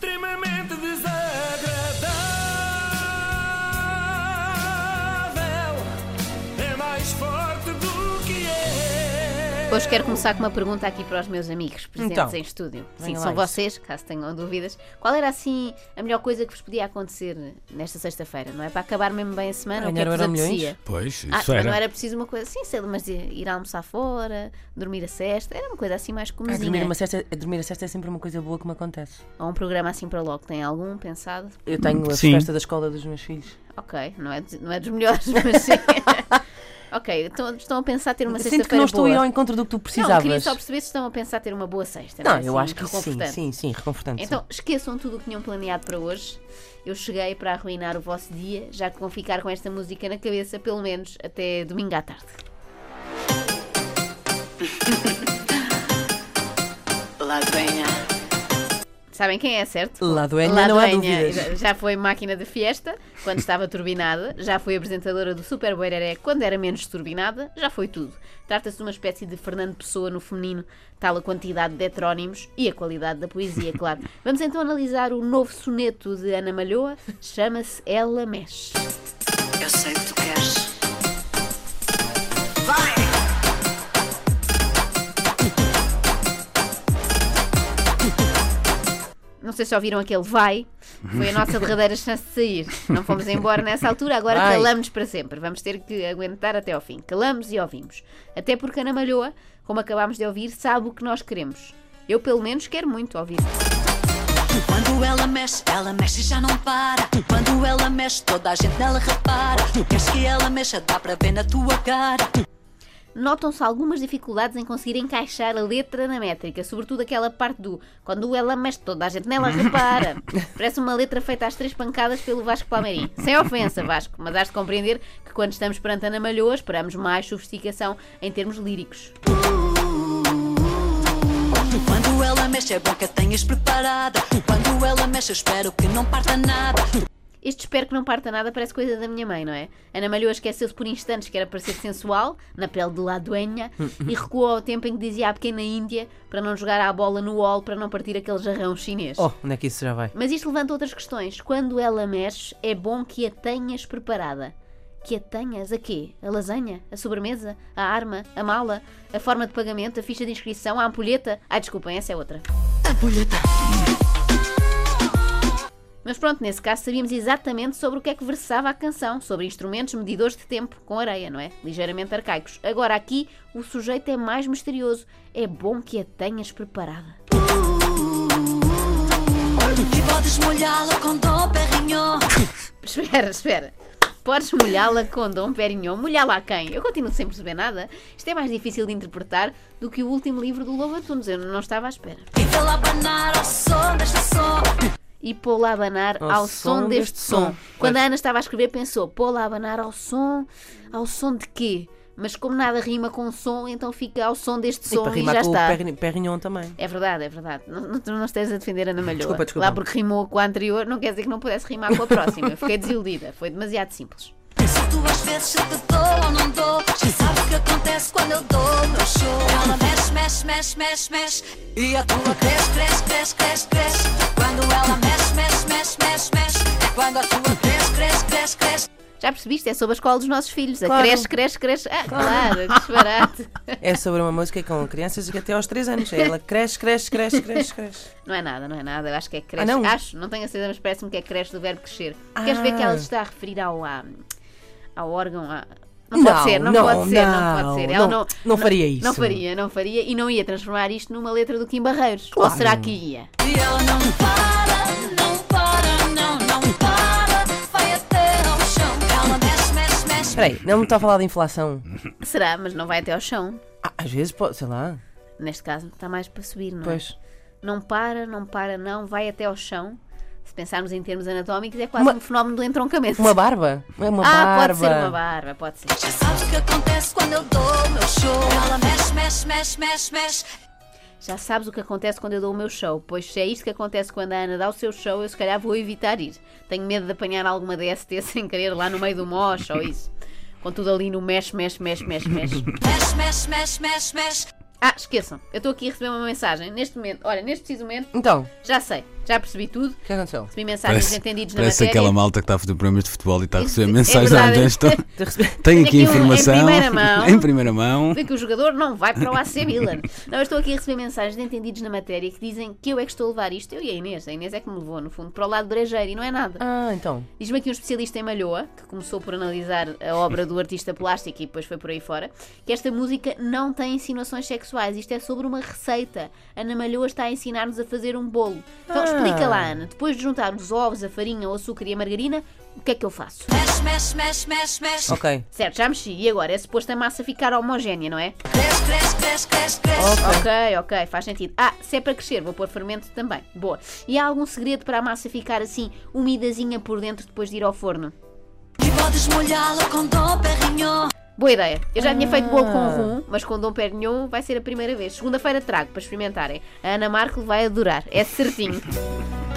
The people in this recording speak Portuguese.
extremamente desagradável. Hoje quero começar com uma pergunta aqui para os meus amigos presentes Então, em estúdio. Sim, são vocês, caso tenham dúvidas. Qual era assim a melhor coisa que vos podia acontecer nesta sexta-feira? Não é para acabar mesmo bem a semana? O que é que Ganhar vos apetecia? Pois, Ah, isso mas não era. era preciso uma coisa assim, sei lá, mas ir almoçar fora, dormir a cesta, era uma coisa assim mais Ah, comezinha. dormir, uma cesta, dormir a cesta é sempre uma coisa boa que me acontece. Ou um programa assim para logo, tem algum pensado? Eu tenho a Sim. festa da escola dos meus filhos. Ok, não é, dos- não é dos melhores, mas sim. ok, então estão a pensar ter uma Sinto sexta-feira que não estou a ir boa. ao encontro do que tu Não, precisavas. queria só perceber se estão a pensar ter uma boa sexta. Não, é? eu Assim, acho que sim, reconfortante. sim, sim, reconfortante. Então, esqueçam tudo o que tinham planeado para hoje. Eu cheguei para arruinar o vosso dia, já que vão ficar com esta música na cabeça, pelo menos até domingo à tarde. Lagoinha. Sabem quem é, certo? Ladoenha, não há Ladoenha. dúvidas. Já- Já foi máquina de fiesta, quando estava turbinada. Já foi apresentadora do Super Boireré, quando era menos turbinada. Já foi tudo. Trata-se de uma espécie de Fernando Pessoa no feminino, tal a quantidade de heterónimos e a qualidade da poesia, claro. Vamos então analisar o novo soneto de Ana Malhoa. Chama-se Ela Mexe. Eu sei o que tu queres. Sei se ouviram aquele vai. Foi a nossa derradeira chance de sair. Não fomos embora nessa altura, agora Vai. calamos para sempre. Vamos ter que aguentar até ao fim. Calamos e ouvimos. Até porque Ana Malhoa, como acabámos de ouvir, sabe o que nós queremos. Eu, pelo menos, quero muito ouvir. Quando ela mexe, ela mexe e já não para. Quando ela mexe, toda a gente nela repara. Queres que ela mexa, dá para ver na tua cara. Notam-se algumas dificuldades em conseguir encaixar a letra na métrica, sobretudo aquela parte do quando ela mexe, toda a gente nela repara. Parece uma letra feita às três pancadas pelo Vasco Palmeirim. Sem ofensa, Vasco, mas has de compreender que quando estamos perante Ana Malhoa esperamos mais sofisticação em termos líricos. Quando ela mexe, é bom que a tenhas preparada. Quando ela mexe, eu espero que não parta nada. Este espero que não parta nada parece coisa da minha mãe, não é? Ana Malhoa esqueceu-se por instantes que era para ser sensual, na pele de ladoenha, e recuou ao tempo em que dizia à pequena Índia para não jogar a bola no wall para não partir aquele jarrão chinês. Oh, onde é que isso já vai? Mas isto levanta outras questões. Quando ela mexe, é bom que a tenhas preparada. Que a tenhas a quê? A lasanha? A sobremesa? A arma? A mala? A forma de pagamento? A ficha de inscrição? A ampulheta? Ai, desculpem, essa é outra. A bolheta. Mas pronto, nesse caso sabíamos exatamente sobre o que é que versava a canção, sobre instrumentos medidores de tempo com areia, não é? Ligeiramente arcaicos. Agora aqui o sujeito é mais misterioso. É bom que a tenhas preparada. E podes molhá-la com Dom Perignon. Espera, espera. Podes molhá-la com Dom Perignon. Molhá-la a quem? Eu continuo sem perceber nada. Isto é mais difícil de interpretar do que o último livro do Lobo Antunes. Eu não estava à espera. E vê-la abanar ao som deste som. Pô-la a abanar ao, Ao som, som deste som. som. Quando Pois. a Ana estava a escrever, pensou: pô-la a abanar ao som. Ao som de quê? Mas como nada rima com som, então fica ao som deste E som para e, já com está. o Perrignon também. É verdade, é verdade. Não, não, não estejas a defender a Ana Malhoa. Desculpa, desculpa. Lá porque rimou com a anterior, não quer dizer que não pudesse rimar com a próxima. Eu fiquei desiludida. Foi demasiado simples. Se tu às vezes se te dou ou não dou, já sabes o que acontece quando eu dou meu show. Ela mexe, mexe, mexe, mexe, mexe. E a tua cresce, cresce, cresce, cresce, cresce. Já percebiste? É sobre a escola dos nossos filhos. A Claro. cresce, cresce, cresce. Ah, claro, que disparate. É sobre uma música com crianças que até aos 3 anos. Ela cresce, cresce, cresce, cresce, cresce. Não é nada, não é nada. Eu acho que é cresce. Ah, não? Acho, não tenho a certeza, mas parece-me que é cresce do verbo crescer. Queres ver que ela se está a referir ao, ao órgão? à- Não pode Não, ser, não, não, pode ser, não pode não, ser. Ela não- não faria isso. Não faria, não faria. E não ia transformar isto numa letra do Kim Barreiros. Claro. Ou será que ia? E ela não para, não Espera aí, não me está a falar de inflação. Será, mas não vai até ao chão. Ah, às vezes pode, sei lá. Neste caso, está mais para subir, não é? Pois. Não para, não para, não, vai até ao chão. Se pensarmos em termos anatómicos, é quase Uma- um fenómeno do entroncamento. Uma barba? É uma ah, barba. pode ser uma barba, pode ser. Já sabes o que acontece quando eu dou o meu show. Ela mexe, mexe, mexe, mexe, mexe. Já sabes o que acontece quando eu dou o meu show, pois se é isto que acontece quando a Ana dá o seu show, eu se calhar vou evitar ir. Tenho medo de apanhar alguma DST sem querer lá no meio do mosh ou isso. Com tudo ali no mexe, mexe, mexe, mexe, mexe. Mexe, mexe, mexe, mexe, mexe. Ah, esqueçam, eu estou aqui a receber uma mensagem. Neste momento, olha, neste preciso momento, Então, já sei. Já percebi tudo. O que aconteceu? Recebi mensagens Parece, entendidos na parece matéria. aquela malta que está a fazer programas de futebol e está a receber é mensagens há verdade. receber- Tenho aqui aqui um- em informação. primeira mão. em primeira mão. que o jogador não vai para o AC Milan. Não, eu estou aqui a receber mensagens de entendidos na matéria que dizem que eu é que estou a levar isto, eu e a Inês. A Inês é que me levou, no fundo, para o lado brejeiro e não é nada. Ah, então. Diz-me aqui um especialista em Malhoa, que começou por analisar a obra do artista plástico e depois foi por aí fora, que esta música não tem insinuações sexuais. Isto é sobre uma receita. Ana Malhoa está a ensinar-nos a fazer um bolo. Então Ah. Explica lá, Ana. Depois de juntar os ovos, a farinha, o açúcar e a margarina, o que é que eu faço? Mexe, mexe, mexe, mexe, mexe. Ok. Certo, já mexi. E agora? É suposto a massa ficar homogénea, não é? Cresce, cresce, cresce, cresce, cresce. Ok, ok, faz sentido. Ah, se é para crescer, vou pôr fermento também. Boa. E há algum segredo para a massa ficar assim, umidazinha por dentro depois de ir ao forno? E podes molhá-la com Dom Perignon. Boa ideia. Eu já tinha feito bolo com Ah. rum, mas com Dom Perignon vai ser a primeira vez. Segunda-feira trago para experimentarem. A Ana Marco vai adorar. É certinho.